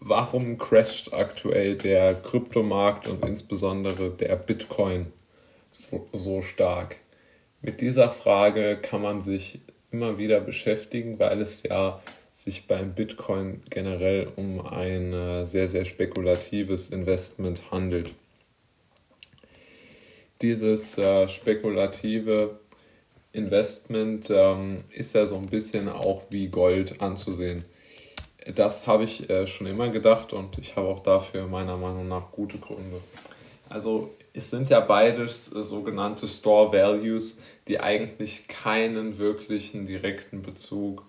warum crasht aktuell der Kryptomarkt und insbesondere der Bitcoin so, so stark? Mit dieser Frage kann man sich immer wieder beschäftigen, weil es ja sich beim Bitcoin generell um ein äh, sehr, sehr spekulatives Investment handelt. Dieses äh, spekulative Investment ähm, ist ja so ein bisschen auch wie Gold anzusehen. Das habe ich äh, schon immer gedacht und ich habe auch dafür meiner Meinung nach gute Gründe. Also es sind ja beides äh, sogenannte Store Values, die eigentlich keinen wirklichen direkten Bezug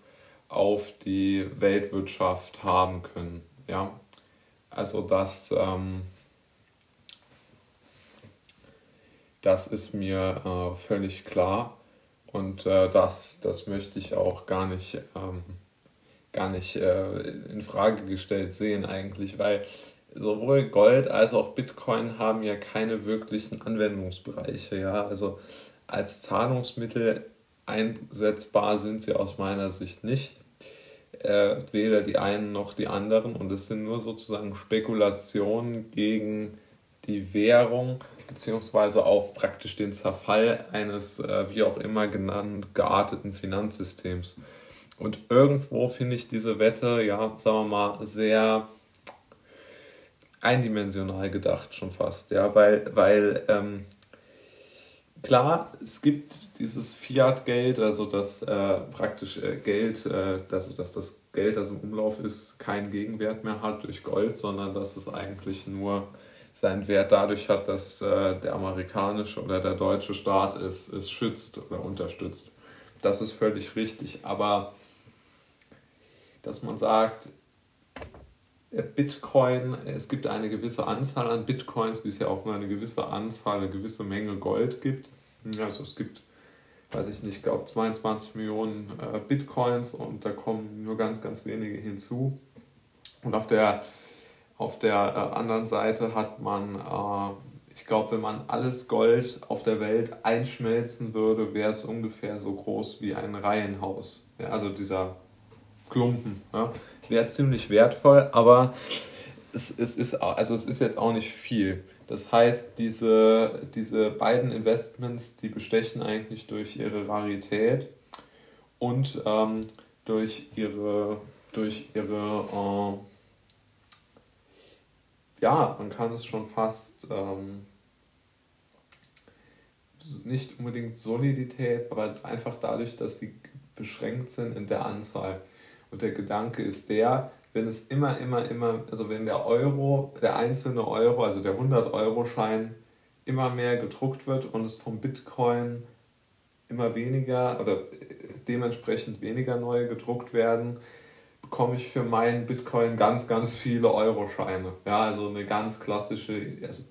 auf die Weltwirtschaft haben können. Ja? Also das, ähm, das ist mir äh, völlig klar und äh, das, das möchte ich auch gar nicht, ähm, gar nicht äh, in Frage gestellt sehen eigentlich, weil sowohl Gold als auch Bitcoin haben ja keine wirklichen Anwendungsbereiche. Ja? Also als Zahlungsmittel einsetzbar sind sie aus meiner Sicht nicht äh, weder die einen noch die anderen und es sind nur sozusagen Spekulationen gegen die Währung beziehungsweise auf praktisch den Zerfall eines äh, wie auch immer genannt gearteten Finanzsystems. Und irgendwo finde ich diese Wette, ja, sagen wir mal, sehr eindimensional gedacht schon fast, ja, weil, weil ähm, klar, es gibt dieses Fiat-Geld, also das äh, praktisch äh, Geld, äh, also dass das Geld, das im Umlauf ist, keinen Gegenwert mehr hat durch Gold, sondern dass es eigentlich nur seinen Wert dadurch hat, dass äh, der amerikanische oder der deutsche Staat es, es schützt oder unterstützt. Das ist völlig richtig, aber dass man sagt, Bitcoin, es gibt eine gewisse Anzahl an Bitcoins, wie es ja auch nur eine gewisse Anzahl, eine gewisse Menge Gold gibt. Also es gibt, weiß ich nicht, glaube 22 Millionen äh, Bitcoins und da kommen nur ganz, ganz wenige hinzu. Und auf der, auf der äh, anderen Seite hat man, äh, ich glaube, wenn man alles Gold auf der Welt einschmelzen würde, wäre es ungefähr so groß wie ein Reihenhaus. Also dieser Klumpen. Ja. Wäre ziemlich wertvoll, aber es, es, ist, also es ist jetzt auch nicht viel. Das heißt, diese, diese beiden Investments, die bestechen eigentlich durch ihre Rarität und ähm, durch ihre, durch ihre äh, ja, man kann es schon fast ähm, nicht unbedingt Solidität, aber einfach dadurch, dass sie beschränkt sind in der Anzahl. Und der Gedanke ist der, wenn es immer, immer, immer, also wenn der Euro, der einzelne Euro, also der 100-Euro-Schein immer mehr gedruckt wird und es vom Bitcoin immer weniger oder dementsprechend weniger neue gedruckt werden, bekomme ich für meinen Bitcoin ganz, ganz viele Euro-Scheine. Ja, also eine ganz klassische, also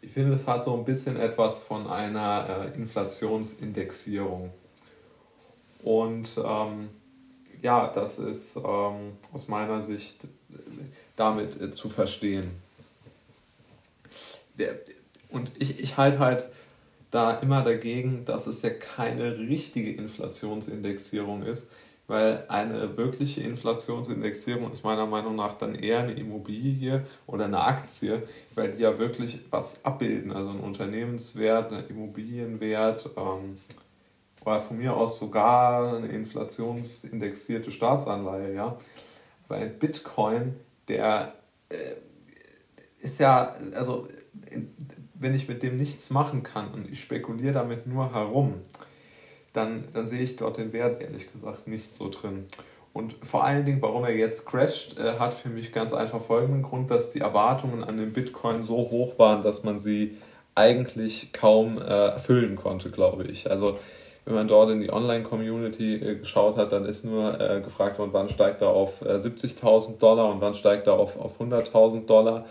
ich finde, es hat so ein bisschen etwas von einer äh, Inflationsindexierung. Und ähm, ja, das ist ähm, aus meiner Sicht damit äh, zu verstehen. Und ich, ich halte halt da immer dagegen, dass es ja keine richtige Inflationsindexierung ist, weil eine wirkliche Inflationsindexierung ist meiner Meinung nach dann eher eine Immobilie oder eine Aktie, weil die ja wirklich was abbilden, also ein Unternehmenswert, ein Immobilienwert, ähm, oder von mir aus sogar eine inflationsindexierte Staatsanleihe, ja. Weil Bitcoin, der äh, ist ja, also wenn ich mit dem nichts machen kann und ich spekuliere damit nur herum, dann, dann sehe ich dort den Wert ehrlich gesagt nicht so drin. Und vor allen Dingen, warum er jetzt crasht, äh, hat für mich ganz einfach folgenden Grund, dass die Erwartungen an den Bitcoin so hoch waren, dass man sie eigentlich kaum äh, erfüllen konnte, glaube ich. Also wenn man dort in die Online-Community äh, geschaut hat, dann ist nur äh, gefragt worden, wann steigt er auf äh, 70.000 Dollar und wann steigt er auf, auf 100.000 Dollar.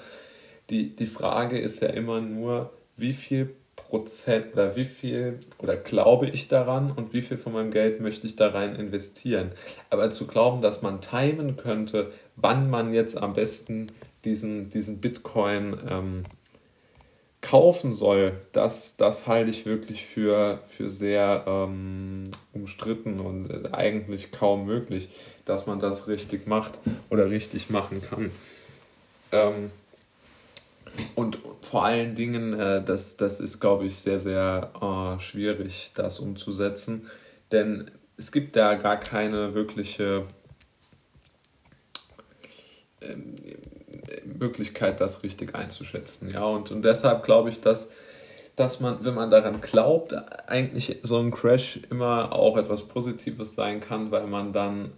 Die, die Frage ist ja immer nur, wie viel Prozent oder wie viel oder glaube ich daran und wie viel von meinem Geld möchte ich da rein investieren. Aber zu glauben, dass man timen könnte, wann man jetzt am besten diesen, diesen Bitcoin ähm, kaufen soll, das, das halte ich wirklich für, für sehr ähm, umstritten und äh, eigentlich kaum möglich, dass man das richtig macht oder richtig machen kann. Ähm, und vor allen Dingen, äh, das, das ist, glaube ich, sehr, sehr äh, schwierig, das umzusetzen. Denn es gibt da gar keine wirkliche ähm, Möglichkeit, das richtig einzuschätzen. Ja, und, und deshalb glaube ich, dass, dass man, wenn man daran glaubt, eigentlich so ein Crash immer auch etwas Positives sein kann, weil man dann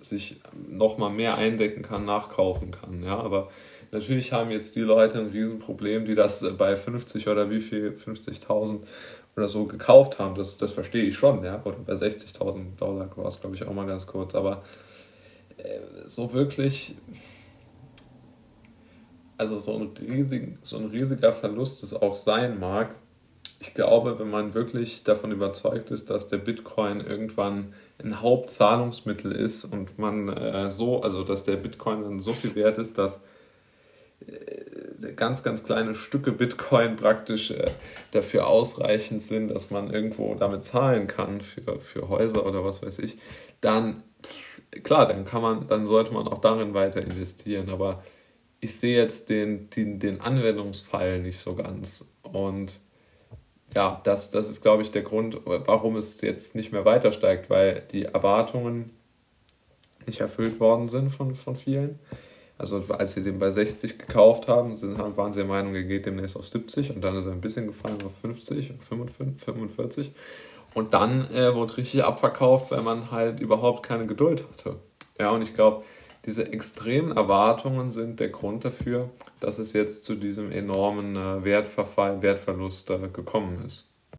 sich nochmal mehr eindecken kann, nachkaufen kann. Ja, aber natürlich haben jetzt die Leute ein Riesenproblem, die das bei 50 oder wie viel, 50.000 oder so gekauft haben. Das, das verstehe ich schon, ja. Oder bei 60.000 Dollar war es, glaube ich, auch mal ganz kurz. Aber äh, so wirklich also so ein, riesig, so ein riesiger Verlust es auch sein mag, ich glaube, wenn man wirklich davon überzeugt ist, dass der Bitcoin irgendwann ein Hauptzahlungsmittel ist und man äh, so, also dass der Bitcoin dann so viel wert ist, dass äh, ganz, ganz kleine Stücke Bitcoin praktisch äh, dafür ausreichend sind, dass man irgendwo damit zahlen kann für, für Häuser oder was weiß ich, dann klar, dann kann man, dann sollte man auch darin weiter investieren. Aber ich sehe jetzt den, den, den Anwendungsfall nicht so ganz. Und ja, das, das ist, glaube ich, der Grund, warum es jetzt nicht mehr weiter steigt, weil die Erwartungen nicht erfüllt worden sind von, von vielen. Also als sie den bei 60 gekauft haben, sind, waren sie der Meinung, er geht demnächst auf 70 und dann ist er ein bisschen gefallen auf 50 und 45. Und dann äh, wurde richtig abverkauft, weil man halt überhaupt keine Geduld hatte. Ja, und ich glaube, diese extremen Erwartungen sind der Grund dafür, dass es jetzt zu diesem enormen äh, Wertverfall, Wertverlust äh, gekommen ist.